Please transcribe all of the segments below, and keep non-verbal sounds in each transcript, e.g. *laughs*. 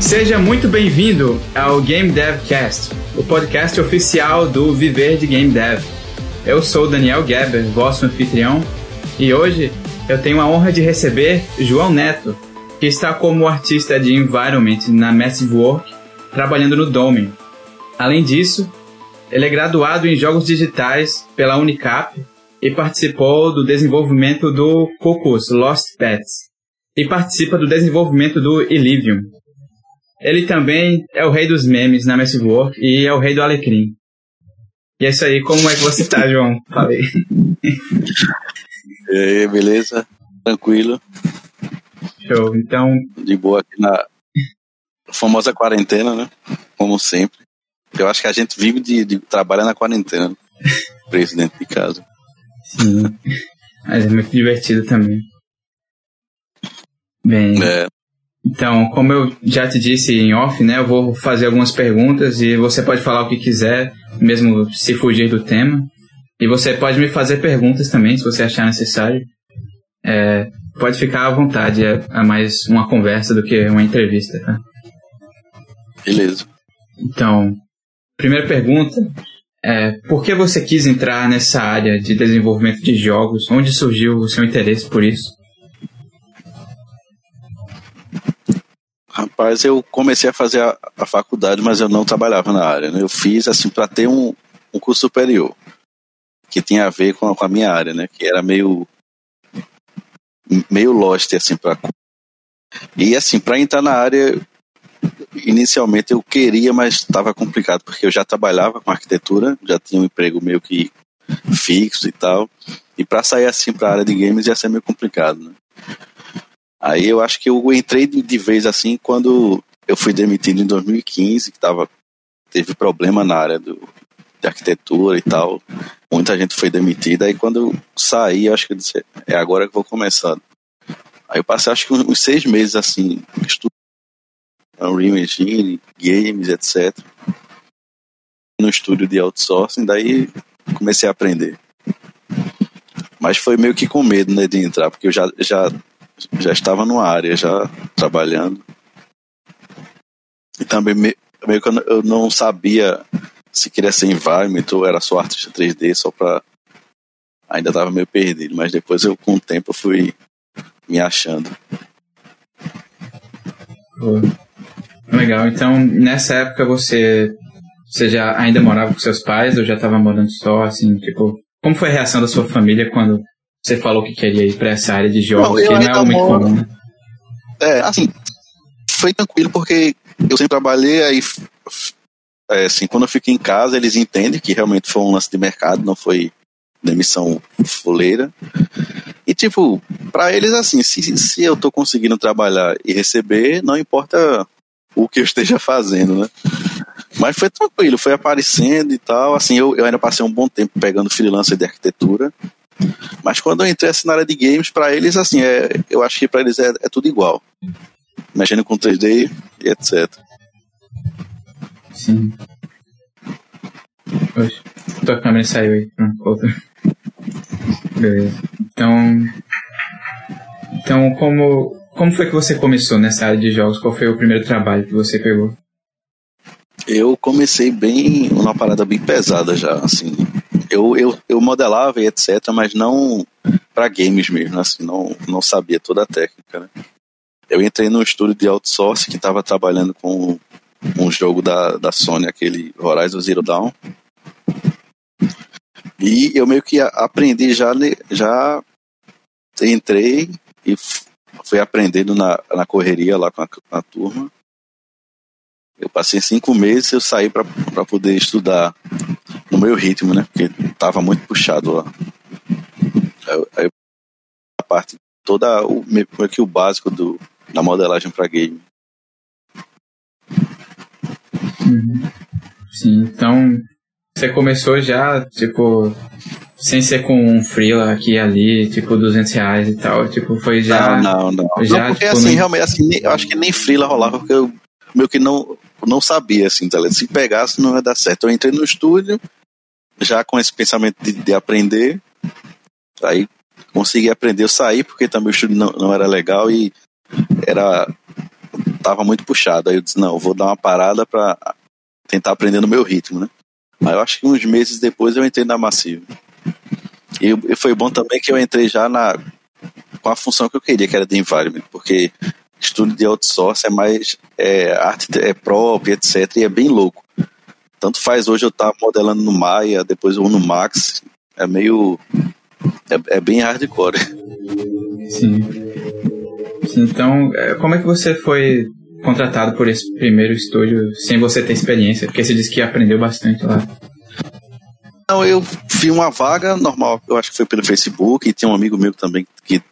Seja muito bem-vindo ao Game Dev Cast, o podcast oficial do Viver de Game Dev. Eu sou Daniel Geber, vosso anfitrião, e hoje eu tenho a honra de receber João Neto, que está como artista de environment na Massive Work, trabalhando no Domain. Além disso, ele é graduado em jogos digitais pela Unicap e participou do desenvolvimento do Cocos Lost Pets e participa do desenvolvimento do Elysium. Ele também é o rei dos memes na Massive Work e é o rei do Alecrim. E é isso aí, como é que você tá, *laughs* João? Falei. E aí, beleza? Tranquilo. Show. Então. De boa aqui na famosa quarentena, né? Como sempre. Eu acho que a gente vive de, de trabalhar na quarentena. *laughs* Preso dentro de casa. Sim. Mas é muito divertido também. Bem. É. Então, como eu já te disse em off, né? Eu vou fazer algumas perguntas e você pode falar o que quiser, mesmo se fugir do tema. E você pode me fazer perguntas também, se você achar necessário. É, pode ficar à vontade, é, é, mais uma conversa do que uma entrevista, tá? Beleza. Então, primeira pergunta é, por que você quis entrar nessa área de desenvolvimento de jogos? Onde surgiu o seu interesse por isso? Rapaz, eu comecei a fazer a, a faculdade, mas eu não trabalhava na área. Né? Eu fiz assim para ter um, um curso superior que tinha a ver com a, com a minha área, né? Que era meio meio lost assim para e assim para entrar na área inicialmente eu queria mas estava complicado porque eu já trabalhava com arquitetura já tinha um emprego meio que fixo e tal e para sair assim para a área de games ia ser meio complicado né? Aí eu acho que eu entrei de, vez assim quando eu fui demitido em 2015 que tava teve problema na área do, de arquitetura e tal. Muita gente foi demitida. Aí quando eu saí, eu acho que eu disse, é agora que vou começar. Aí eu passei acho que uns seis meses assim, estudando Unreal Engine, games, etc. No estúdio de outsourcing, daí comecei a aprender. Mas foi meio que com medo né, de entrar, porque eu já, já, já estava numa área, já trabalhando. E também meio, meio que eu não sabia se queria ser environment ou era só artista 3D, só pra. Ainda tava meio perdido, mas depois eu, com o tempo, fui me achando. Legal, então nessa época você, você já ainda morava com seus pais ou já estava morando só, assim, tipo, como foi a reação da sua família quando você falou que queria ir para essa área de jogos, não, que não é muito moro... comum? É, assim, foi tranquilo porque eu sempre trabalhei, aí é, assim, quando eu fico em casa, eles entendem que realmente foi um lance de mercado, não foi demissão fuleira. E, tipo, para eles, assim, se, se eu tô conseguindo trabalhar e receber, não importa o que eu esteja *laughs* fazendo, né? Mas foi tranquilo, foi aparecendo e tal. Assim, eu, eu ainda passei um bom tempo pegando freelancer de arquitetura. Mas quando eu entrei assim, na área de games, para eles, assim, é, eu acho que para eles é, é tudo igual. Mexendo com 3D e etc. Sim. Oxe, tua câmera saiu aí. volta. Beleza. Então. Então, como, como foi que você começou nessa área de jogos? Qual foi o primeiro trabalho que você pegou? Eu comecei bem, uma parada bem pesada já, assim. Eu, eu, eu modelava e etc, mas não para games mesmo, assim, não, não sabia toda a técnica, né? Eu entrei num estúdio de outsourcing que estava trabalhando com um jogo da, da Sony, aquele Horizon Zero Dawn. E eu meio que aprendi já, já entrei e fui aprendendo na, na correria lá com a, com a turma. Eu passei cinco meses eu saí para poder estudar no meu ritmo, né? Porque tava muito puxado lá. Aí, aí a parte toda o meio que o básico do, da modelagem para game. Uhum. Sim, então você começou já, tipo, sem ser com um freela aqui e ali, tipo, 200 reais e tal, tipo, foi já... Não, não, não. Já, não porque tipo, assim, realmente, assim, eu acho que nem freela rolava, porque eu meio que não, não sabia, assim, tá se pegasse não ia dar certo. Eu entrei no estúdio, já com esse pensamento de, de aprender, aí consegui aprender, eu saí porque também o estúdio não, não era legal e era tava muito puxado. Aí eu disse, não, vou dar uma parada para tentar aprender no meu ritmo, né? Aí eu acho que uns meses depois eu entrei na Massive. E, e foi bom também que eu entrei já na com a função que eu queria, que era de environment, porque estudo de outsource é mais é, arte é própria, etc. E é bem louco. Tanto faz hoje eu estar tá modelando no Maya, depois ou no Max. É meio. É, é bem hardcore. Sim. Então, é, como é que você foi contratado por esse primeiro estúdio sem você ter experiência? Porque você disse que aprendeu bastante lá. Não, eu vi uma vaga normal, eu acho que foi pelo Facebook, e tinha um amigo meu também que,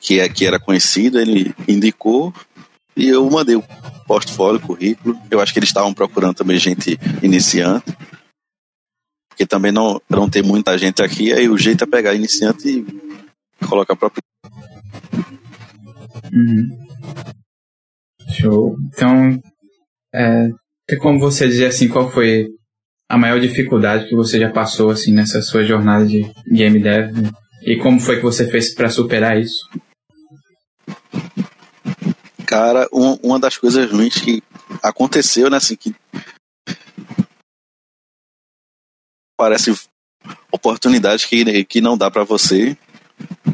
que, é, que era conhecido, ele indicou, e eu mandei o portfólio, currículo. Eu acho que eles estavam procurando também gente iniciante, porque também não, não tem muita gente aqui, aí o jeito é pegar iniciante e colocar próprio. Uhum. Show. Então, é, tem como você dizer assim, qual foi a maior dificuldade que você já passou assim nessa sua jornada de game dev e como foi que você fez para superar isso? Cara, um, uma das coisas ruins que aconteceu, né, assim, que parece oportunidades que, que não dá para você,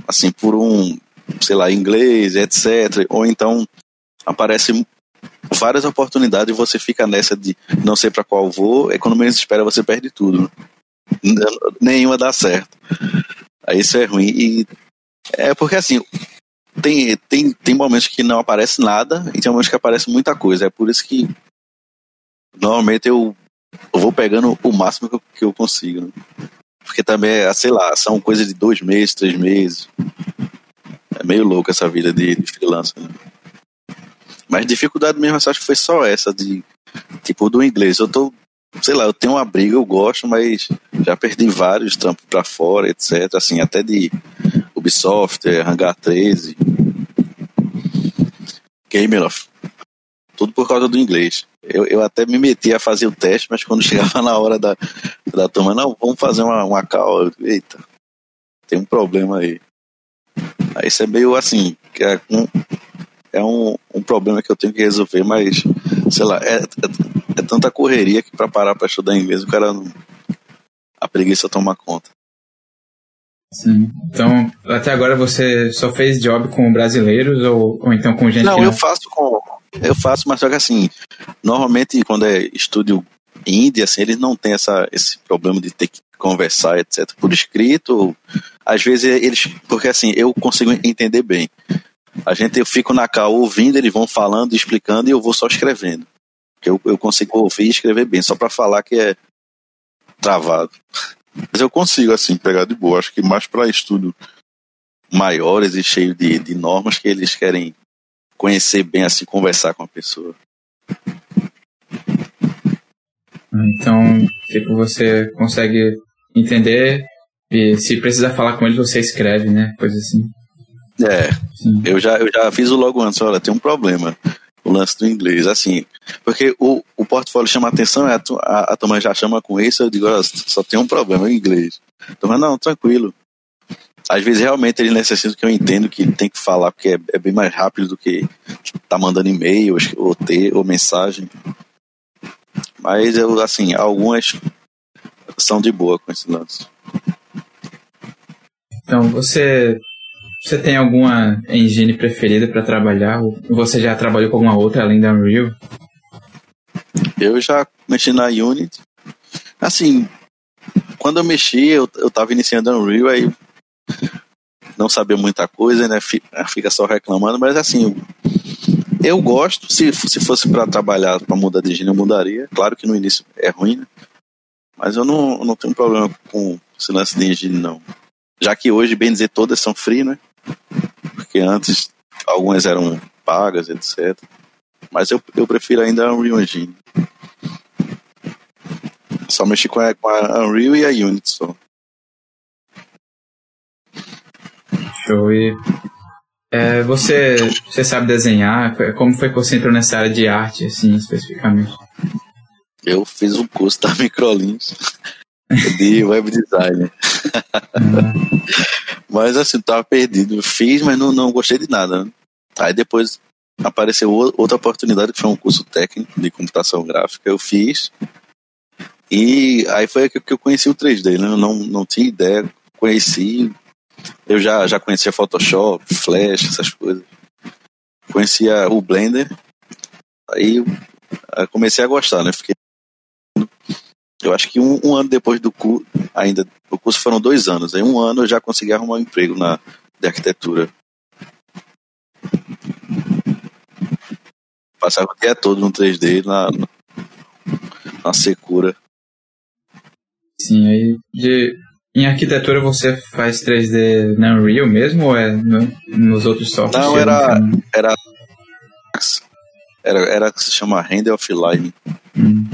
assim, por um, sei lá, inglês, etc. Ou então aparece várias oportunidades e você fica nessa de não sei para qual vou, e quando menos espera você perde tudo. Nenhuma dá certo. Aí isso é ruim. E é porque assim, tem, tem, tem momentos que não aparece nada e tem momentos que aparece muita coisa. É por isso que normalmente eu, eu vou pegando o máximo que eu, que eu consigo. Né? Porque também, é, sei lá, são coisas de dois meses, três meses. É meio louco essa vida de, de freelancer. Né? Mas dificuldade mesmo, acho que foi só essa de tipo do inglês. Eu tô, sei lá, eu tenho uma briga, eu gosto, mas já perdi vários trampos para fora, etc. Assim, até de Ubisoft, Hangar 13, Gameloft. Tudo por causa do inglês. Eu, eu até me meti a fazer o teste, mas quando *laughs* chegava na hora da, da turma, não, vamos fazer uma, uma call. Eita, tem um problema aí. Aí isso é meio assim, é um, é um, um problema que eu tenho que resolver, mas, sei lá, é, é, é tanta correria que para parar para estudar inglês, o cara não, a preguiça toma conta. Sim. Então, até agora você só fez job com brasileiros ou, ou então com gente não, que não? eu faço com eu faço, mas só que assim, normalmente quando é estúdio indie, assim, eles não têm essa, esse problema de ter que conversar, etc. Por escrito, às vezes eles, porque assim, eu consigo entender bem. A gente, eu fico na cal ouvindo, eles vão falando, explicando e eu vou só escrevendo. Eu, eu consigo ouvir e escrever bem, só para falar que é travado. Mas eu consigo, assim, pegar de boa. Acho que mais para estudo maiores e cheio de, de normas que eles querem conhecer bem, assim, conversar com a pessoa. Então, tipo, você consegue entender e se precisar falar com eles, você escreve, né? Coisa assim. É, eu já, eu já fiz o logo antes, olha, tem um problema, o lance do inglês, assim, porque o, o portfólio chama atenção, a, a, a turma já chama com isso, eu digo, olha, só tem um problema, o inglês. Então, não, tranquilo. Às vezes, realmente, ele necessita que eu entendo que tem que falar, porque é, é bem mais rápido do que tá mandando e-mail, ou ter, ou mensagem. Mas, eu, assim, algumas são de boa com esse lance. Então, você você tem alguma engine preferida para trabalhar? Ou você já trabalhou com alguma outra além da Unreal? Eu já mexi na Unity. Assim, quando eu mexi, eu, eu tava iniciando a Unreal, aí *laughs* não sabia muita coisa, né? Fica só reclamando, mas assim, eu gosto. Se, se fosse para trabalhar, para mudar de engine, eu mudaria. Claro que no início é ruim, né? Mas eu não, não tenho problema com esse lance de engine, não. Já que hoje, bem dizer, todas são free, né? Porque antes algumas eram pagas, etc. Mas eu, eu prefiro ainda a Unreal Engine. Só mexi com a, com a Unreal e a Unity só. Show. E é, você, você sabe desenhar? Como foi que você entrou nessa área de arte, assim, especificamente? Eu fiz um curso da Microlins *laughs* de web design. Mas assim, tava perdido. Fiz, mas não, não gostei de nada. Né? Aí depois apareceu outra oportunidade, que foi um curso técnico de computação gráfica. Eu fiz. E aí foi que eu conheci o 3D, né? Eu não, não tinha ideia. Conheci. Eu já, já conhecia Photoshop, Flash, essas coisas. Conhecia o Blender. Aí comecei a gostar, né? Fiquei. Eu acho que um, um ano depois do curso, ainda. O curso foram dois anos. Aí um ano eu já consegui arrumar um emprego na de arquitetura. Passava o dia todo no 3D na, na Secura. Sim, aí de, em arquitetura você faz 3D na Unreal mesmo ou é no, nos outros softwares? Não, era, era era era que se chama Render Offline. Hum.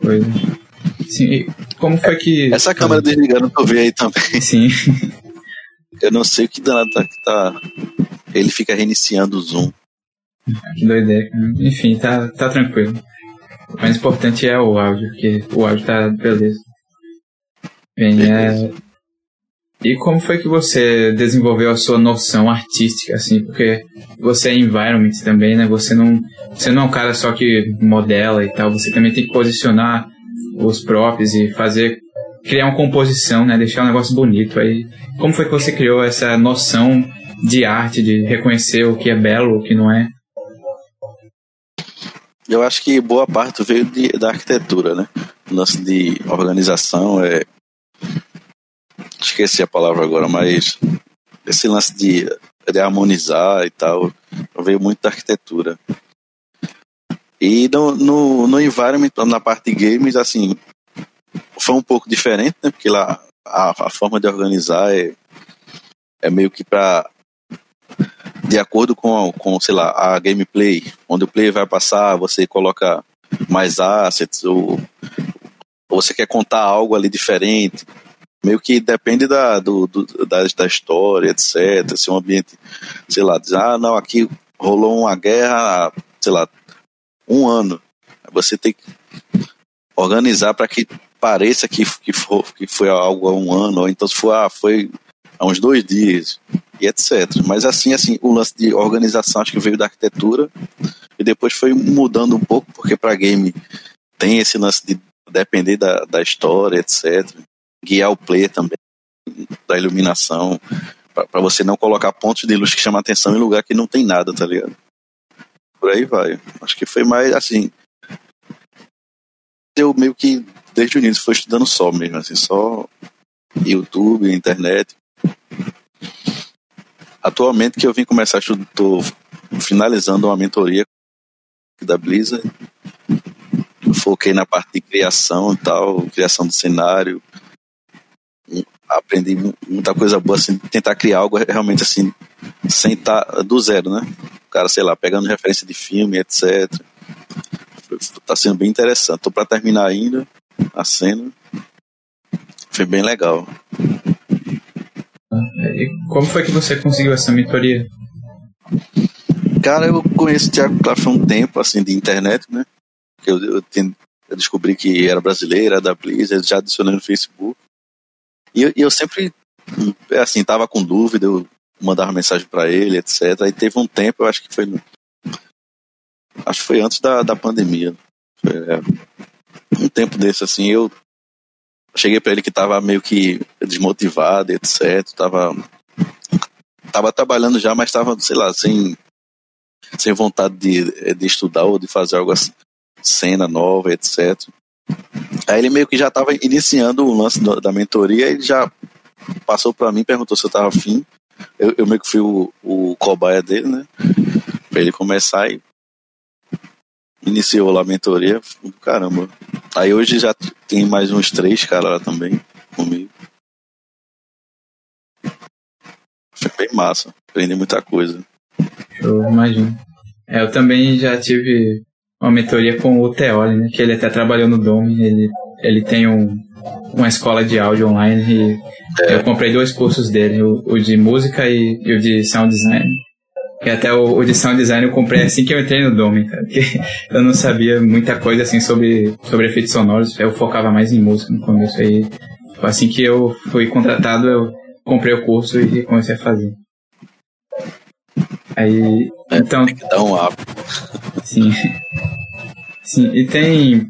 Pois. Sim, como foi que. Essa câmera desligando que eu vi aí também. *laughs* Sim. Eu não sei o que danado tá, tá. Ele fica reiniciando o zoom. Que doideira. Enfim, tá, tá tranquilo. O mais importante é o áudio, porque o áudio tá beleza. Bem, é... E como foi que você desenvolveu a sua noção artística, assim? Porque você é environment também, né? Você não, você não é um cara só que modela e tal. Você também tem que posicionar os props e fazer criar uma composição, né? Deixar um negócio bonito. Aí, como foi que você criou essa noção de arte, de reconhecer o que é belo, o que não é? Eu acho que boa parte veio de, da arquitetura, né? O lance de organização é. Esqueci a palavra agora, mas esse lance de, de harmonizar e tal veio muito da arquitetura. E no, no, no environment, na parte de games, assim, foi um pouco diferente, né? Porque lá a, a forma de organizar é, é meio que para de acordo com, com, sei lá, a gameplay, onde o player vai passar, você coloca mais assets, ou, ou você quer contar algo ali diferente. Meio que depende da, do, do, da, da história, etc. Se um ambiente, sei lá, diz, ah, não, aqui rolou uma guerra, sei lá, um ano. Você tem que organizar para que pareça que, que, for, que foi algo há um ano, ou então se for, ah, foi há uns dois dias, e etc. Mas assim, assim, o lance de organização acho que veio da arquitetura e depois foi mudando um pouco, porque para game tem esse lance de depender da, da história, etc. Guiar o player também, da iluminação, para você não colocar pontos de luz que chamam atenção em lugar que não tem nada, tá ligado? Por aí vai. Acho que foi mais assim. Eu meio que desde o início foi estudando só mesmo, assim, só YouTube, internet. Atualmente que eu vim começar tô finalizando uma mentoria da Blizzard. Foquei na parte de criação e tal, criação do cenário. Aprendi muita coisa boa, assim, tentar criar algo realmente assim, sem estar tá do zero, né? O cara, sei lá, pegando referência de filme, etc. Tá sendo bem interessante. Tô para terminar ainda a cena. Foi bem legal. E como foi que você conseguiu essa mentoria? Cara, eu conheço o Thiago Claff há um tempo, assim, de internet, né? Eu, eu, eu descobri que era brasileiro, era da Blizzard, já adicionei no Facebook. E eu, eu sempre, assim, tava com dúvida, eu mandava mensagem para ele, etc. Aí teve um tempo, eu acho que foi. Acho que foi antes da, da pandemia. Foi, é, um tempo desse, assim, eu cheguei para ele que tava meio que desmotivado, etc. Tava, tava trabalhando já, mas tava, sei lá, sem, sem vontade de, de estudar ou de fazer algo assim, cena nova, etc. Aí ele meio que já estava iniciando o lance da mentoria, ele já passou para mim, perguntou se eu estava afim. Eu, eu meio que fui o, o cobaia dele, né? Pra ele começar e iniciou lá a mentoria, caramba. Aí hoje já tem mais uns três caras lá também comigo. Foi bem massa, aprendi muita coisa. Eu imagino. É, eu também já tive uma mentoria com o Teoli, né? Que ele até trabalhou no Dome, ele, ele tem um, uma escola de áudio online e é. eu comprei dois cursos dele, o, o de música e, e, o de sound design. E até o, o de sound design eu comprei assim que eu entrei no Dome, cara, porque *laughs* eu não sabia muita coisa assim sobre, sobre efeitos sonoros, eu focava mais em música no começo aí. Assim que eu fui contratado, eu comprei o curso e comecei a fazer. Aí, É, então, Tem que dar um up. sim. Sim, e tem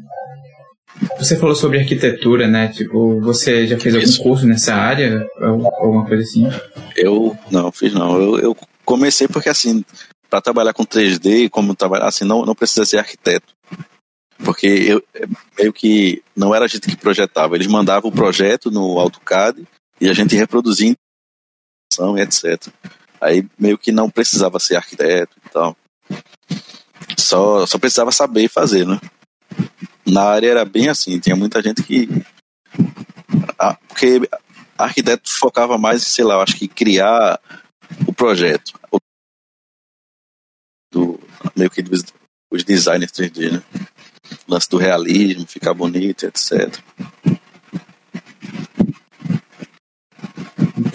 você falou sobre arquitetura, né? Tipo, você já fez algum Isso. curso nessa área? Alguma coisa assim? Eu não fiz não. Eu, eu comecei porque assim, para trabalhar com 3D, como trabalhar assim, não, não precisa ser arquiteto. Porque eu meio que não era a gente que projetava, eles mandavam o projeto no AutoCAD e a gente reproduzia em etc. Aí meio que não precisava ser arquiteto e tal. Só, só precisava saber fazer, né? Na área era bem assim, tinha muita gente que. Ah, porque arquiteto focava mais sei lá, acho que criar o projeto. O- Do, meio que dos, os designers 3D, né? O lance do realismo, ficar bonito, etc.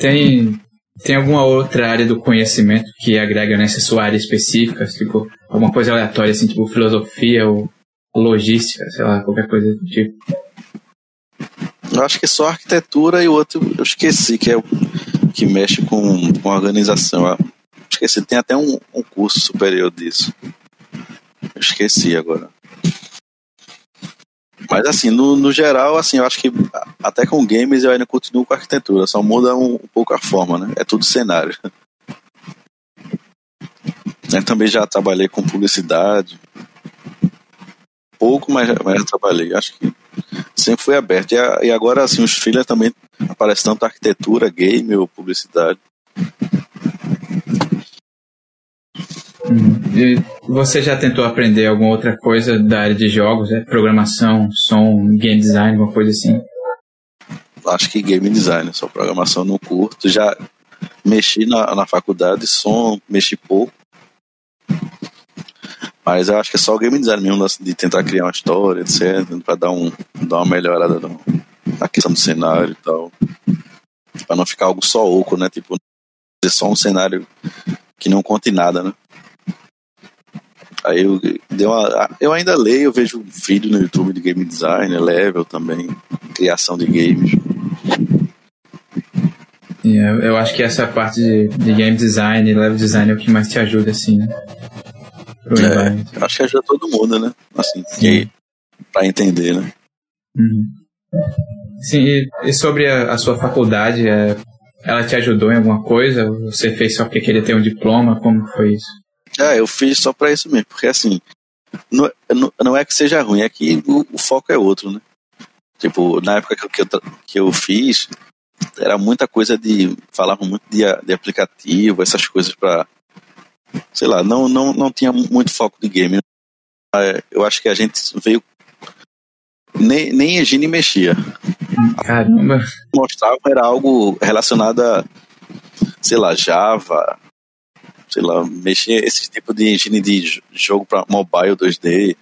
Tem, tem alguma outra área do conhecimento que agrega nessa sua área específica? Tipo, alguma coisa aleatória, assim, tipo filosofia ou logística, sei lá, qualquer coisa do tipo. Eu acho que só arquitetura e o outro eu esqueci, que é que mexe com, com organização. Esqueci, tem até um, um curso superior disso. Eu esqueci agora. Mas assim, no, no geral, assim, eu acho que até com games eu ainda continuo com arquitetura, só muda um, um pouco a forma, né? É tudo cenário. Eu também já trabalhei com publicidade. Pouco, mas, mas já trabalhei. Acho que sempre foi aberto. E, a- e agora, assim, os filhos também aparecem tanto arquitetura, game ou publicidade. Uhum. E você já tentou aprender alguma outra coisa da área de jogos, né? programação, som, game design, alguma coisa assim? Acho que game design, só programação não curto. Já mexi na, na faculdade, som, mexi pouco. Mas eu acho que é só o game design mesmo, lance de tentar criar uma história, etc. Pra dar, um, dar uma melhorada no- na questão do cenário e tal. Pra não ficar algo só oco, né? Tipo, ser só um cenário que não conte nada, né? Aí eu, dei uma, eu ainda leio, eu vejo vídeo no YouTube de game design, level também, criação de games. E eu, acho que essa parte de, de game design level design é o que mais te ajuda, assim, né? É, acho que ajuda todo mundo, né? Assim, que, pra entender, né? Uhum. Sim, e, e sobre a, a sua faculdade, é, ela te ajudou em alguma coisa? Você fez só porque queria ter um diploma? Como foi isso? É, eu fiz só pra isso mesmo, porque assim, não, não, não é que seja ruim, é que o, o foco é outro, né? Tipo, na época que, eu- que, eu, que eu fiz, era muita coisa de. Falavam muito de, de aplicativo, essas coisas pra. Sei lá, não, não, não tinha muito foco de game. É, Eu acho que a gente veio. Nem, nem a Gine mexia. Caramba! mostravam era algo relacionado a, sei lá, Java, sei lá, mexer esse tipo de engine de jogo para mobile 2D.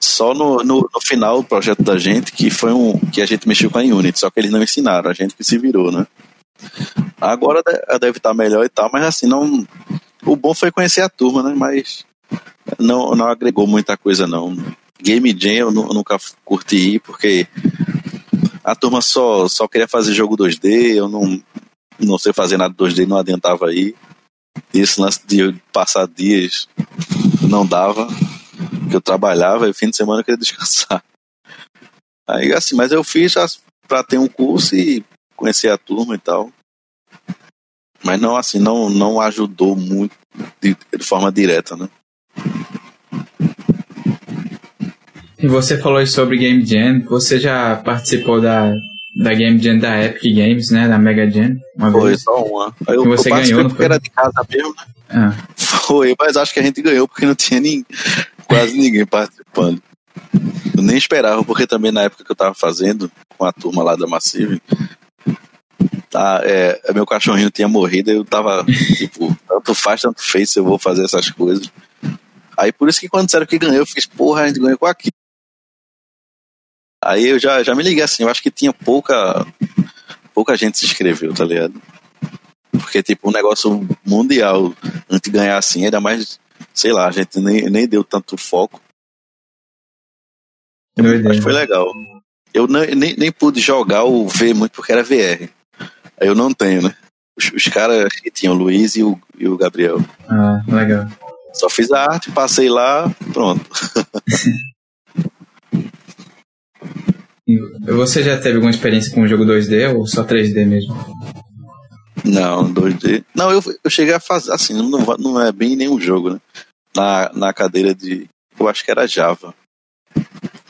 Só no, no, no final do projeto da gente, que foi um que a gente mexeu com a Unity, só que eles não ensinaram, a gente que se virou, né? Agora de- deve estar melhor e tal, mas assim, não. O bom foi conhecer a turma, né? Mas não, não agregou muita coisa, não. Game Jam eu nu- nunca curti ir, porque a turma só, só queria fazer jogo 2D, eu não, não sei fazer nada 2D, não adiantava aí. Esse lance de passar dias não dava, porque eu trabalhava e fim de semana eu queria *laughs* descansar. Aí assim, mas eu fiz pra ter um curso e conhecer a turma e tal. Mas não assim, não, não ajudou muito de, de forma direta, né? E você falou sobre Game Jam. Você já participou da, da Game Jam da Epic Games, né? Da Mega Jam? Uma Foi vez? só uma. Aí eu, você eu ganhou, não foi? era de casa mesmo, né? Ah, Foi, mas acho que a gente ganhou porque não tinha nem, quase ninguém participando. Eu nem esperava, porque também na época que eu tava fazendo, com a turma lá da Massive, tá, é, meu cachorrinho tinha morrido, eu tava, *laughs* tipo, tanto faz, tanto fez se eu vou fazer essas coisas. Aí por isso que quando disseram que ganhou, eu fiz, porra, a gente ganhou com aquilo. Aí eu já, já me liguei assim, eu acho que tinha pouca, pouca gente se inscreveu, tá ligado? Porque, tipo, um negócio mundial, a gente ganhar assim, ainda mais, sei lá, a gente nem, nem deu tanto foco. doideira. Mas foi legal. Eu não- nem, nem pude jogar ou ver muito porque era VR. Aí eu não tenho, né? Os, os caras que tinham o Luiz e o, e o Gabriel. Ah, legal. Só fiz a arte, passei lá, pronto. *laughs* Você já teve alguma experiência com o jogo 2D ou só 3D mesmo? Não, 2D. Não, eu, eu cheguei a fazer, assim, não, não é bem nenhum jogo, né? Na, na cadeira de. Eu acho que era Java.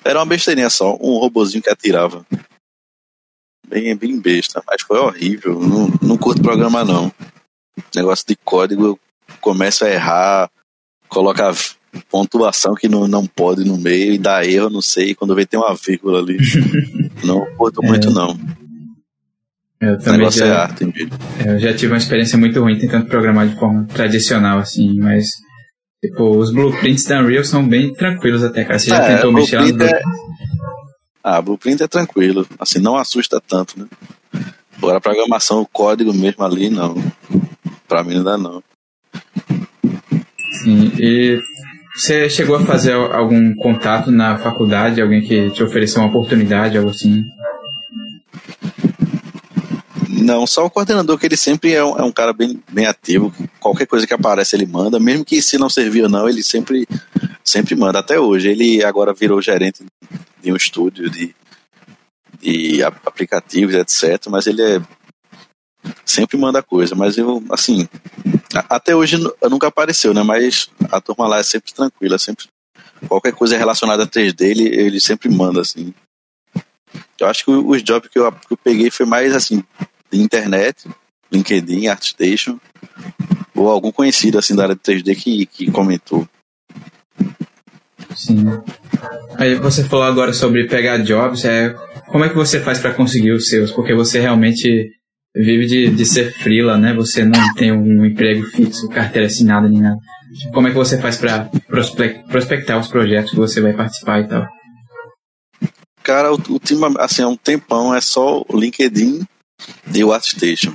Era uma besteirinha só, um robozinho que atirava. Bem, bem besta, mas foi horrível. Não, não curto programa, não. Negócio de código, eu começo a errar, coloca pontuação que não, não pode no meio e dá erro, não sei, quando vê tem uma vírgula ali. *laughs* não curto é. muito, não. Eu também já, é arte. Eu já tive uma experiência muito ruim tentando programar de forma tradicional, assim, mas tipo, os blueprints da Unreal são bem tranquilos até, cara. Você já é, tentou mexer lá no é... Ah, blueprint é tranquilo, assim, não assusta tanto, né? Agora a programação, o código mesmo ali, não. Pra mim dá não. Sim, e você chegou a fazer algum contato na faculdade, alguém que te ofereceu uma oportunidade, algo assim? Não, só o coordenador, que ele sempre é um, é um, cara bem, bem ativo. Qualquer coisa que aparece, ele manda. Mesmo que se não servir ou não, ele sempre, sempre manda. Até hoje. Ele agora virou gerente de um estúdio de, de aplicativos, etc. Mas ele é. Sempre manda coisa. Mas eu, assim. Até hoje nunca apareceu, né? Mas a turma lá é sempre tranquila. Sempre, qualquer coisa relacionada a 3D, ele, ele sempre manda, assim. Eu acho que os jobs que eu, que eu peguei foi mais assim, de internet, LinkedIn, ArtStation, ou algum conhecido assim da área de 3D que, que comentou. Sim. Aí você falou agora sobre pegar jobs, é, como é que você faz para conseguir os seus? Porque você realmente vive de, de ser freela, né? Você não tem um emprego fixo, carteira assinada nem nada. Como é que você faz para prospectar os projetos que você vai participar e tal? Cara, o, o time, assim, há um tempão é só o LinkedIn e o ArtStation.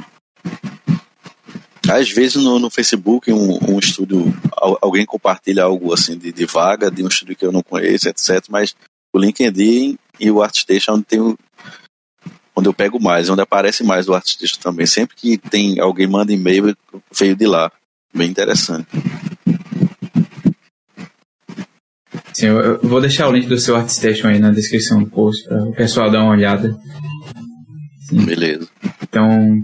Às vezes no, no Facebook um, um estúdio, alguém compartilha algo assim de, de, vaga de um estúdio que eu não conheço, etc. Mas o LinkedIn e o ArtStation é onde tem onde eu pego mais, onde aparece mais o ArtStation também. Sempre que tem alguém manda e-mail, veio de lá. Bem interessante. Sim, eu vou deixar o link do seu ArtStation aí na descrição do post para o pessoal dar uma olhada. Sim. Beleza. Então,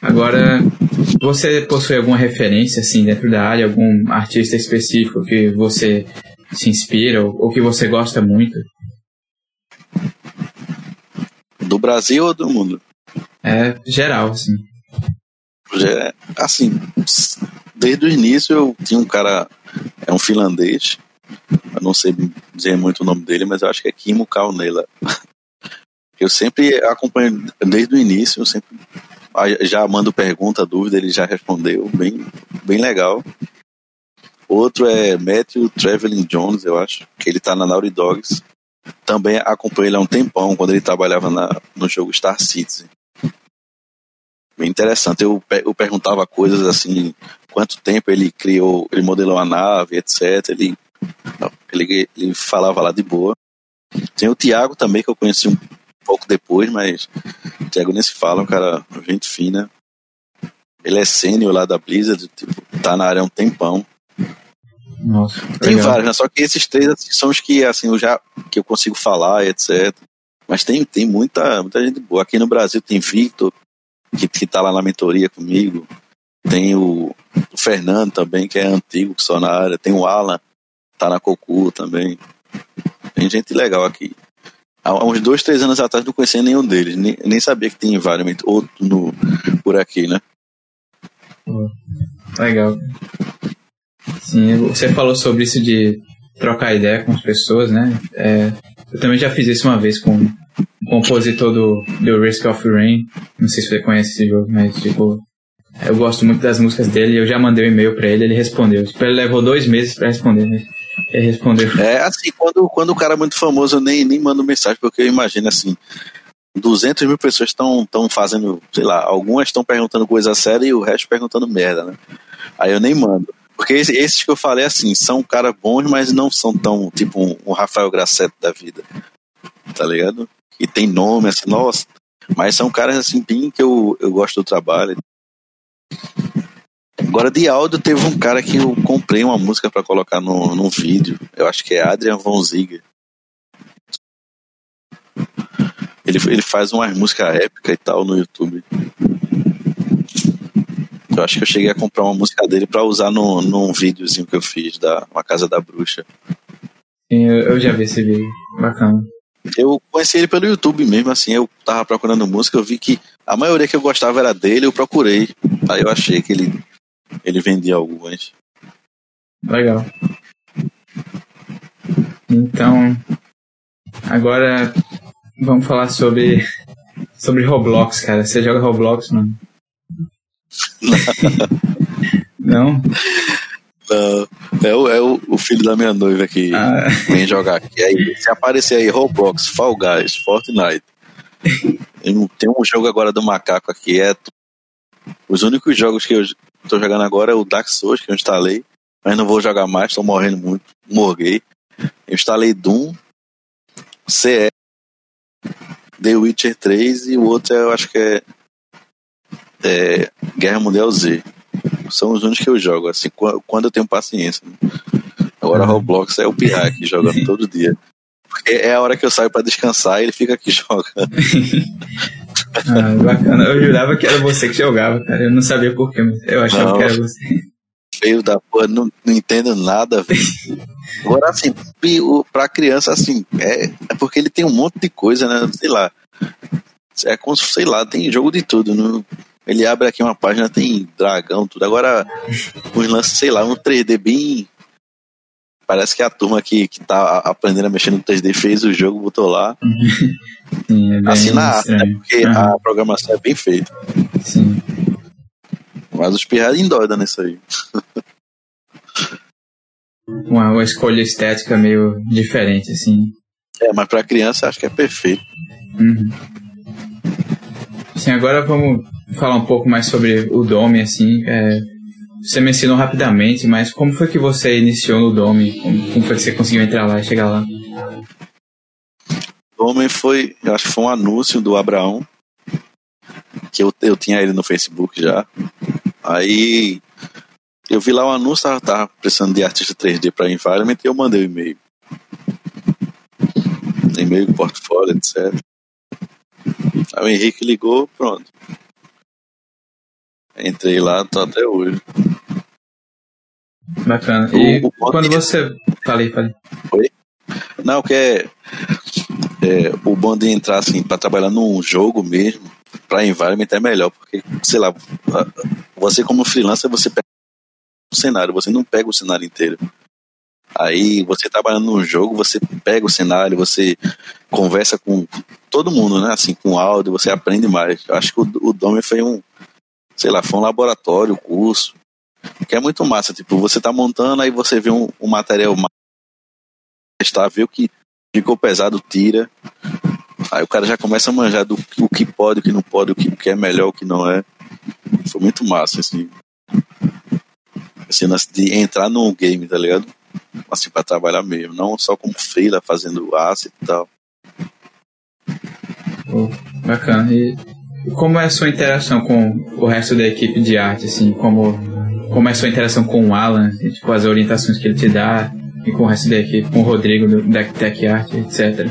agora, você possui alguma referência assim dentro da área, algum artista específico que você se inspira ou, ou que você gosta muito? Do Brasil ou do mundo? É geral, assim. É, assim, desde o início eu tinha um cara, é um finlandês, eu não sei dizer muito o nome dele, mas eu acho que é Kimo Kaunela. Eu sempre acompanho desde o início, eu sempre já mando pergunta, dúvida, ele já respondeu, bem, bem legal. Outro é Matthew Traveling Jones, eu acho, que ele está na Naughty Dogs. Também acompanho ele há um tempão, quando ele trabalhava na, no jogo Star Citizen. Bem interessante. Eu, eu perguntava coisas assim, quanto tempo ele criou, ele modelou a nave, etc. Ele, ele, ele falava lá de boa. Tem o Thiago também, que eu conheci um pouco depois, mas o Thiago nem se fala, um cara, gente fina. Ele é sênior lá da Blizzard, tipo, tá na área há um tempão. Nossa, tem legal. vários, né? Só que esses três assim, são os que assim, eu já que eu consigo falar, etc. Mas tem, tem muita, muita gente boa. Aqui no Brasil tem Victor, que, que tá lá na mentoria comigo. Tem o, o Fernando também, que é antigo, que só na área. Tem o Alan, tá na Cocu também. Tem gente legal aqui. Há uns dois, três anos atrás não conhecia nenhum deles, nem, nem sabia que tinha environment outro no, por aqui, né? Legal. Sim, você falou sobre isso de trocar ideia com as pessoas, né? É, eu também já fiz isso uma vez com um compositor do, do Risk of Rain. Não sei se você conhece esse jogo, mas tipo, eu gosto muito das músicas dele. Eu já mandei um e-mail para ele, ele respondeu. Tipo, ele levou dois meses para responder, né? Ele respondeu. É assim, quando, quando o cara é muito famoso, eu nem, nem mando mensagem, porque eu imagino assim. 200 mil pessoas estão fazendo, sei lá, algumas estão perguntando coisa séria e o resto perguntando merda, né? Aí eu nem mando. Porque esses que eu falei, assim, são caras bons, mas não são tão, tipo, um, Rafael Grasseto da vida. Tá ligado? E tem nome, assim, nossa. Mas são caras, assim, bem que eu, eu gosto do trabalho. Agora de áudio teve um cara que eu comprei uma música para colocar no, no vídeo. Eu acho que é Adrian Von Ziegler. Ele, ele faz umas músicas épicas e tal no YouTube. Eu acho que eu cheguei a comprar uma música dele para usar no, num videozinho que eu fiz da uma Casa da Bruxa. Sim, eu, eu já vi esse vídeo. Bacana. Eu conheci ele pelo YouTube mesmo, assim, eu tava procurando música, eu vi que a maioria que eu gostava era dele, eu procurei. Aí eu achei que ele, ele vendia algumas. Legal. Então, agora vamos falar sobre sobre Roblox, cara. Você joga Roblox, mano? *laughs* Não? Não. É, o, é o, o filho da minha noiva que ah. vem jogar aqui. Aí, se aparecer aí Roblox, Fall Guys, Fortnite. Tem um jogo agora do macaco aqui. É os únicos jogos que eu tô jogando agora é o Dark Souls que eu instalei, mas não vou jogar mais, tô morrendo muito, morguei. Eu instalei Doom, CE, The Witcher 3 e o outro eu acho que é, é Guerra Mundial Z. São os únicos que eu jogo, assim, quando eu tenho paciência. Né? Agora uhum. Roblox é o pirraque jogando *laughs* todo dia. Porque é a hora que eu saio para descansar e ele fica aqui *laughs* jogando. *laughs* ah, bacana. Eu jurava que era você que jogava, cara. Eu não sabia porquê, mas eu achava não, que era você. Feio da porra, não, não entendo nada, velho. Agora, assim, pra criança, assim, é, é porque ele tem um monte de coisa, né? Sei lá. É como, sei lá, tem jogo de tudo. Não, ele abre aqui uma página, tem dragão, tudo. Agora, os lances, sei lá, um 3D bem. Parece que a turma que, que tá aprendendo a mexer no 3D fez o jogo, botou lá. *laughs* Sim, é assim na arte, né? Porque uhum. a programação é bem feita. Sim. Mas os pirrados endoidam nisso aí. *laughs* uma, uma escolha estética meio diferente, assim. É, mas pra criança acho que é perfeito. Uhum. Sim, agora vamos falar um pouco mais sobre o Dome, assim. É, você mencionou rapidamente, mas como foi que você iniciou no Dome? Como, foi que você conseguiu entrar lá e chegar lá? O Dome foi, eu acho que foi um anúncio do Abraão, que eu, eu tinha ele no Facebook já. Aí eu vi lá o anúncio, tava, tava precisando de artista 3D para Environment e eu mandei o um e-mail. E-mail, portfólio, etc. Aí o Henrique ligou, pronto. Entrei lá, tô até hoje. Bacana. E o, o quando de... você. Falei, falei. Oi? Não, que é, é, o bom de entrar assim para trabalhar num jogo mesmo, para environment é melhor, porque, sei lá, você como freelancer, você pega o cenário, você não pega o cenário inteiro. Aí você trabalhando num jogo, você pega o cenário, você conversa com todo mundo, né? Assim, com áudio, você aprende mais. Eu acho que o, o Dome foi um, sei lá, foi um laboratório, curso, que é muito massa. Tipo, você tá montando, aí você vê um, um material está vê o que ficou pesado, tira. Aí o cara já começa a manjar do o que pode, o que não pode, o que, é melhor, o que não é. Foi muito massa, assim. Assim, de entrar num game, tá ligado? Assim, pra trabalhar mesmo. Não só como freela, fazendo asset e tal. Oh, bacana. E como é a sua interação com o resto da equipe de arte, assim, como, como é a sua interação com o Alan, tipo, as orientações que ele te dá, e com o resto da equipe, com o Rodrigo do Deck Tech Art, etc.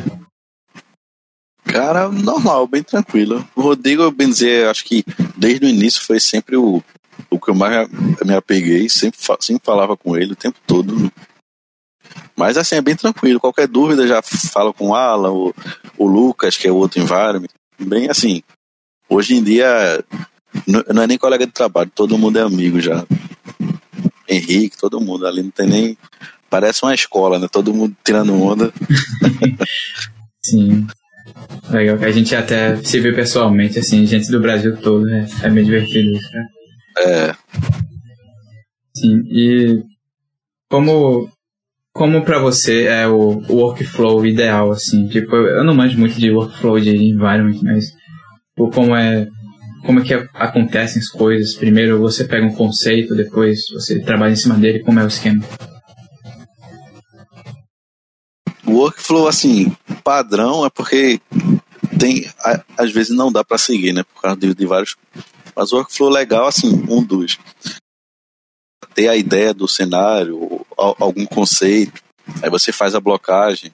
Cara, normal, bem tranquilo. O Rodrigo, bem dizer, acho que desde o início foi sempre o, o que eu mais me apeguei, sempre, sempre falava com ele o tempo todo. Mas assim, é bem tranquilo. Qualquer dúvida já falo com o Alan, o, o Lucas, que é o outro environment. Bem assim, hoje em dia não é nem colega de trabalho, todo mundo é amigo já. Henrique, todo mundo ali, não tem nem Parece uma escola, né? Todo mundo tirando onda. *laughs* Sim. Legal, que a gente até se vê pessoalmente, assim, gente do Brasil todo, né? É meio divertido isso, né? É. Sim, e como como para você é o, o, workflow ideal, assim? Tipo, eu não manjo muito de workflow de environment, mas como é como é que acontecem as coisas? Primeiro você pega um conceito, depois você trabalha em cima dele, como é o esquema? O workflow, assim, padrão é porque tem, às vezes não dá para seguir, né? Por causa de, de, vários. Mas o workflow legal, assim, um dos. ter a ideia do cenário, algum conceito. Aí você faz a blocagem,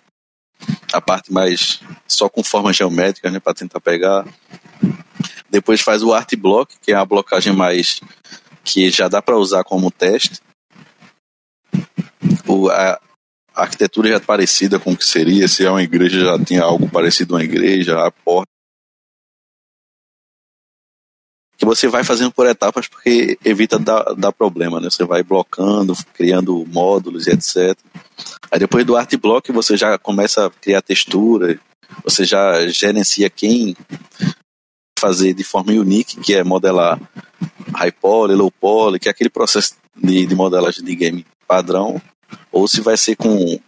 a parte mais só com formas geométricas, né, para tentar pegar. Depois faz o art block, que é a blocagem mais que já dá para usar como teste. O, a, a arquitetura já é parecida com o que seria, se é uma igreja já tinha algo parecido a uma igreja, a porta que você vai fazendo por etapas porque evita dar, dar problema, né? Você vai blocando, criando módulos e etc. Aí depois do art block você já começa a criar textura, você já gerencia quem fazer de forma unique, que é modelar high poly, low poly, que é aquele processo de, de modelagem de game padrão, ou se vai ser com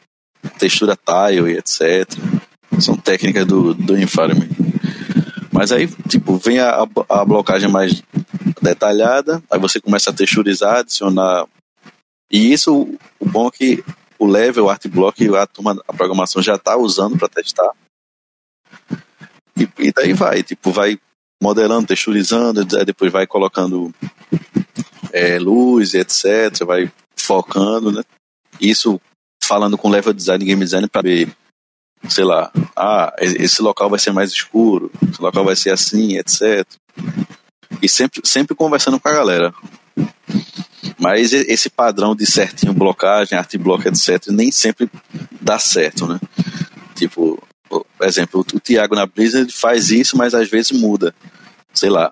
textura tile e etc. São técnicas do, do environment. Mas aí, tipo, vem a, a blocagem mais detalhada, aí você começa a texturizar, adicionar. E isso, o bom é que o level, o art block, a turma, a programação já está usando para testar. E, e, daí vai, tipo, vai modelando, texturizando, depois vai colocando é, luz, etc, vai focando, né? Isso falando com level design game design para ver sei lá, ah, esse local vai ser mais escuro, esse local vai ser assim, etc. E sempre, sempre conversando com a galera. Mas esse padrão de certinho blocagem, arte bloco, etc., nem sempre dá certo, né? Tipo, por exemplo, o Thiago na Blizzard faz isso, mas às vezes muda. Sei lá.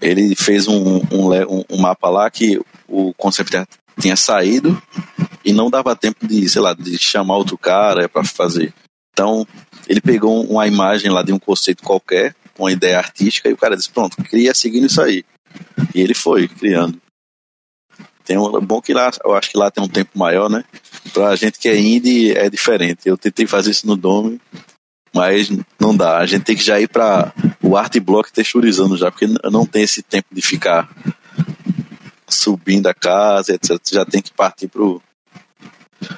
Ele fez um, um, um mapa lá que o concept tinha saído e não dava tempo de, sei lá, de chamar outro cara para fazer. Então, ele pegou uma imagem lá de um conceito qualquer, uma ideia artística, e o cara disse: Pronto, cria seguindo isso aí. E ele foi criando. Tem um bom que lá, eu acho que lá tem um tempo maior, né? Pra gente que é indie é diferente. Eu tentei fazer isso no Dome, mas não dá. A gente tem que já ir para o art block texturizando já, porque não tem esse tempo de ficar subindo a casa, etc. Já tem que partir pro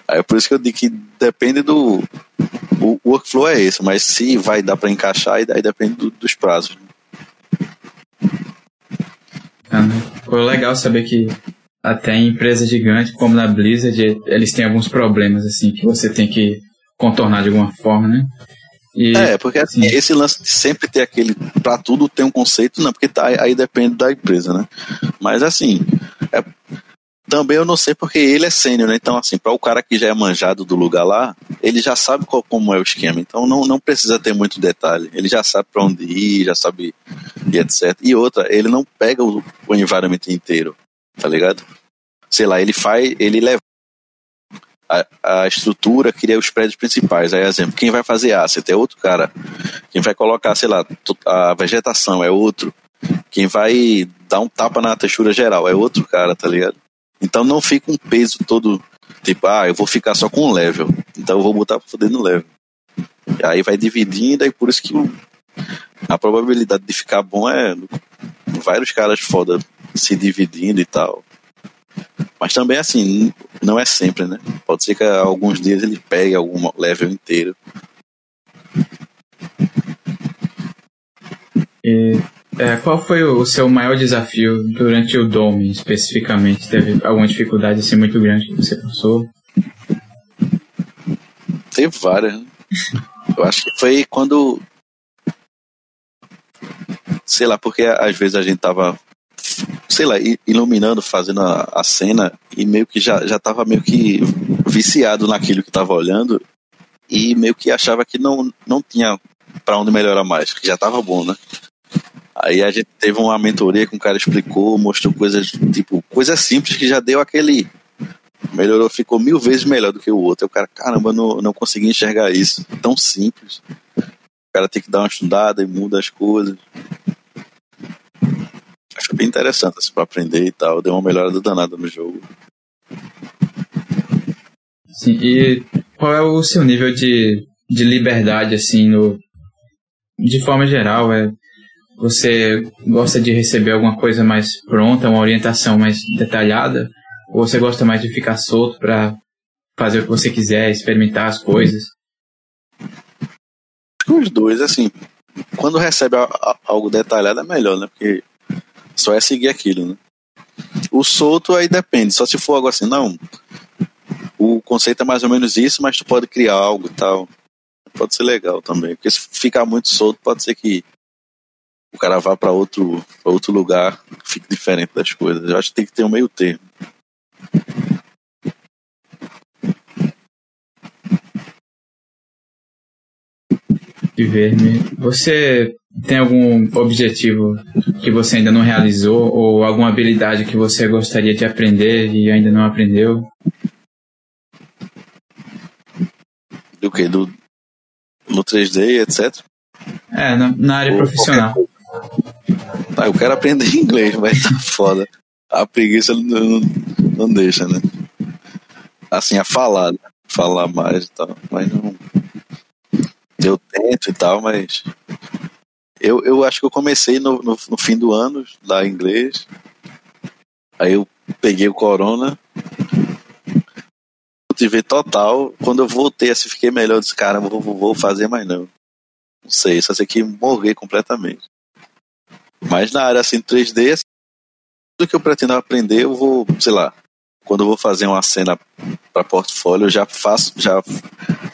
Aí é por isso que eu digo que depende do. O workflow é esse, mas se vai dar para encaixar, aí depende do, dos prazos. Foi legal saber que até em empresas gigantes como na Blizzard, eles têm alguns problemas assim que você tem que contornar de alguma forma, né? E, é, porque assim, esse lance de sempre ter aquele. para tudo ter um conceito, não, porque tá, aí depende da empresa, né? Mas assim, é, também eu não sei porque ele é sênior, né? Então, assim, para o cara que já é manjado do lugar lá, ele já sabe qual, como é o esquema. Então, não, não precisa ter muito detalhe. Ele já sabe para onde ir, já sabe e etc. E outra, ele não pega o, o environment inteiro, tá ligado? Sei lá, ele faz, ele leva a, a, estrutura, cria os prédios principais. Aí, exemplo, quem vai fazer asset é outro cara. Quem vai colocar, sei lá, a vegetação é outro. Quem vai dar um tapa na textura geral é outro cara, tá ligado? Então não fica um peso todo, tipo, ah, eu vou ficar só com um level. Então eu vou botar pra poder no level. E aí vai dividindo, e por isso que a probabilidade de ficar bom é vários caras foda se dividindo e tal. Mas também assim, não é sempre, né? Pode ser que alguns dias ele pegue algum level inteiro. E é, qual foi o seu maior desafio durante o Dome, especificamente? Teve alguma dificuldade assim muito grande que você passou? Teve várias. Né? Eu acho que foi quando. Sei lá, porque às vezes a gente tava, sei lá, iluminando, fazendo a, a cena e meio que já, já tava meio que viciado naquilo que tava olhando e meio que achava que não, não tinha para onde melhorar mais, que já tava bom, né? Aí a gente teve uma mentoria que um cara explicou, mostrou coisas, tipo, coisas simples que já deu aquele. Melhorou, ficou mil vezes melhor do que o outro. Aí o cara, caramba, não, não consegui enxergar isso. Tão simples. O cara tem que dar uma estudada e muda as coisas. Acho bem interessante assim, pra aprender e tal. Deu uma melhorada danada no jogo. Sim, e qual é o seu nível de, de liberdade, assim, no, de forma geral? É, você gosta de receber alguma coisa mais pronta, uma orientação mais detalhada? Ou você gosta mais de ficar solto para fazer o que você quiser, experimentar as coisas? Os dois, assim, quando recebe algo detalhado é melhor, né? Porque só é seguir aquilo, né? O solto aí depende, só se for algo assim, não. O conceito é mais ou menos isso, mas tu pode criar algo e tal. Pode ser legal também. Porque se ficar muito solto, pode ser que o cara vá para outro, pra outro lugar, fique diferente das coisas. Eu acho que tem que ter um meio termo. Viver-me. Você tem algum objetivo que você ainda não realizou ou alguma habilidade que você gostaria de aprender e ainda não aprendeu? Do que? Do, no 3D, etc? É, na, na área ou profissional. Ah, eu quero aprender *laughs* inglês, mas tá foda. A preguiça não, não deixa, né? Assim, a falar, falar mais e tal, mas não. Eu tento e tal, mas. Eu, eu acho que eu comecei no, no, no fim do ano, lá em inglês. Aí eu peguei o corona. Tive total. Quando eu voltei assim, fiquei melhor. Eu disse, cara, vou, vou fazer mais não. Não sei, só sei que morrer completamente. Mas na área assim 3D, assim, tudo que eu pretendo aprender, eu vou, sei lá, quando eu vou fazer uma cena para portfólio, eu já faço, já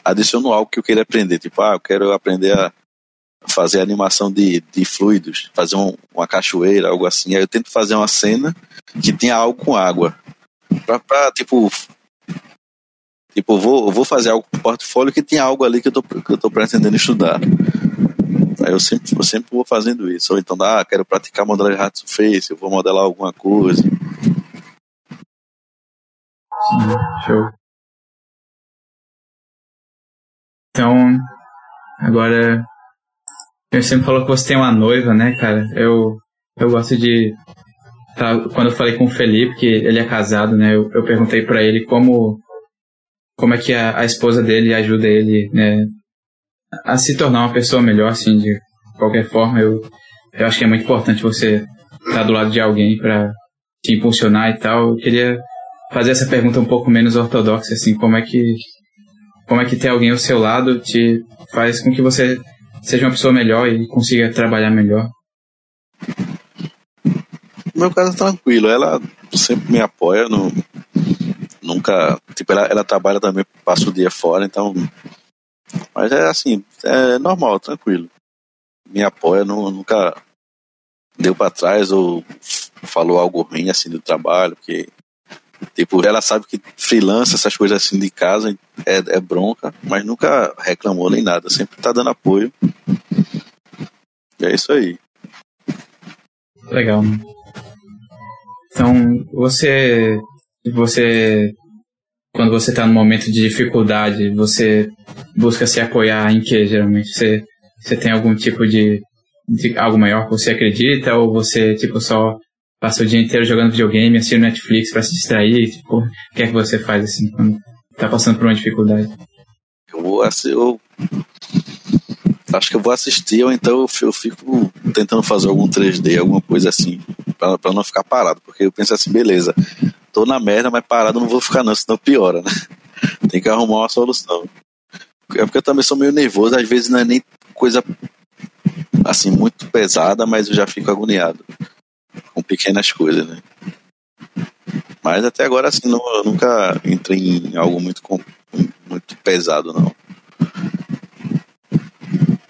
adiciono algo que eu queira aprender. Tipo, ah, eu quero aprender a fazer animação de, de fluidos, fazer um, uma cachoeira, algo assim. Aí eu tento fazer uma cena que tenha algo com água. Pra, pra tipo. Tipo, vou, vou fazer algo pro portfólio que tenha algo ali que eu tô, que eu tô pretendendo estudar. Eu sempre, eu sempre vou fazendo isso. Ou então, ah, quero praticar modelagem hard surface, eu vou modelar alguma coisa. Show. Então, agora, eu sempre falou que você tem uma noiva, né, cara? Eu, eu gosto de. Tá, quando eu falei com o Felipe, que ele é casado, né, eu, eu perguntei para ele como, como é que a, a esposa dele ajuda ele, né, a se tornar uma pessoa melhor, assim, de qualquer forma. Eu, eu acho que é muito importante você estar do lado de alguém para te impulsionar e tal. Eu queria fazer essa pergunta um pouco menos ortodoxa, assim, como é que como é que ter alguém ao seu lado te faz com que você seja uma pessoa melhor e consiga trabalhar melhor? No meu caso tranquilo, ela sempre me apoia, no, nunca, tipo, ela, ela trabalha também, passa o dia fora, então mas é assim, é normal, tranquilo. Me apoia, não, nunca deu para trás ou falou algo ruim assim do trabalho, porque tipo, ela sabe que freelance, essas coisas assim de casa é, é bronca, mas nunca reclamou nem nada, sempre tá dando apoio. E é isso aí. Legal. Então, você você quando você está num momento de dificuldade, você busca se apoiar em que, geralmente? Você, você tem algum tipo de, de algo maior que você acredita? Ou você, tipo, só passa o dia inteiro jogando videogame, assistindo Netflix para se distrair? Tipo, o que é que você faz, assim, quando está passando por uma dificuldade? Eu vou, assim, eu acho que eu vou assistir ou então eu fico tentando fazer algum 3D, alguma coisa assim, para não ficar parado, porque eu penso assim, beleza, tô na merda, mas parado não vou ficar não, senão piora, né? *laughs* Tem que arrumar uma solução. É porque eu também sou meio nervoso, às vezes não é nem coisa assim muito pesada, mas eu já fico agoniado com pequenas coisas, né? Mas até agora assim, não, eu nunca entrei em algo muito muito pesado não.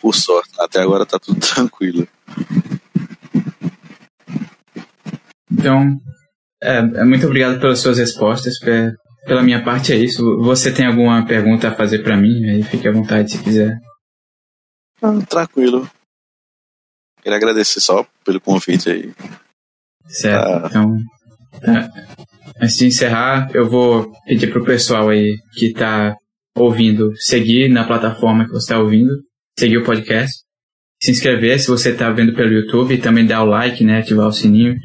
Por sorte, até agora tá tudo *laughs* tranquilo. Então, é, é, muito obrigado pelas suas respostas. Pela minha parte é isso. Você tem alguma pergunta a fazer para mim? Aí fique à vontade se quiser. Ah, tranquilo. Queria agradecer só pelo convite aí. Certo. Ah. Então, tá. antes de encerrar, eu vou pedir pro pessoal aí que tá ouvindo seguir na plataforma que você está ouvindo, seguir o podcast, se inscrever se você está vendo pelo YouTube, também dar o like, né, ativar o sininho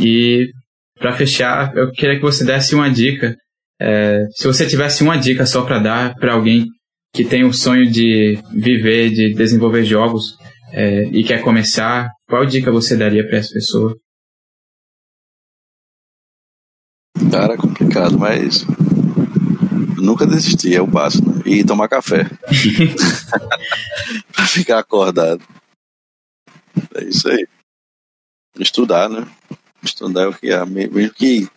e para fechar, eu queria que você desse uma dica. É, se você tivesse uma dica só para dar para alguém que tem o sonho de viver, de desenvolver jogos é, e quer começar, qual dica você daria para essa pessoa? Cara, é complicado, mas nunca desistir, é o básico. Né? E tomar café. *laughs* pra ficar acordado. É isso aí. Estudar, né? Estudar é o que é, mesmo que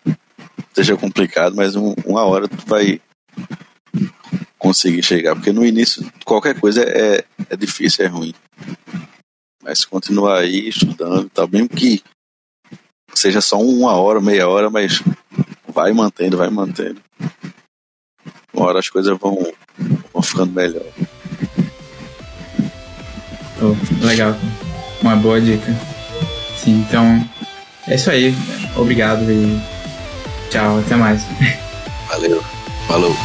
seja complicado, mas um, uma hora tu vai conseguir chegar, porque no início qualquer coisa é, é difícil, é ruim. Mas continuar aí estudando, tá mesmo que seja só uma hora, meia hora, mas vai mantendo, vai mantendo. Uma hora as coisas vão, vão ficando melhor. Oh, legal. Uma boa dica. Sim, então é isso aí. Obrigado e tchau, até mais. Valeu. Falou.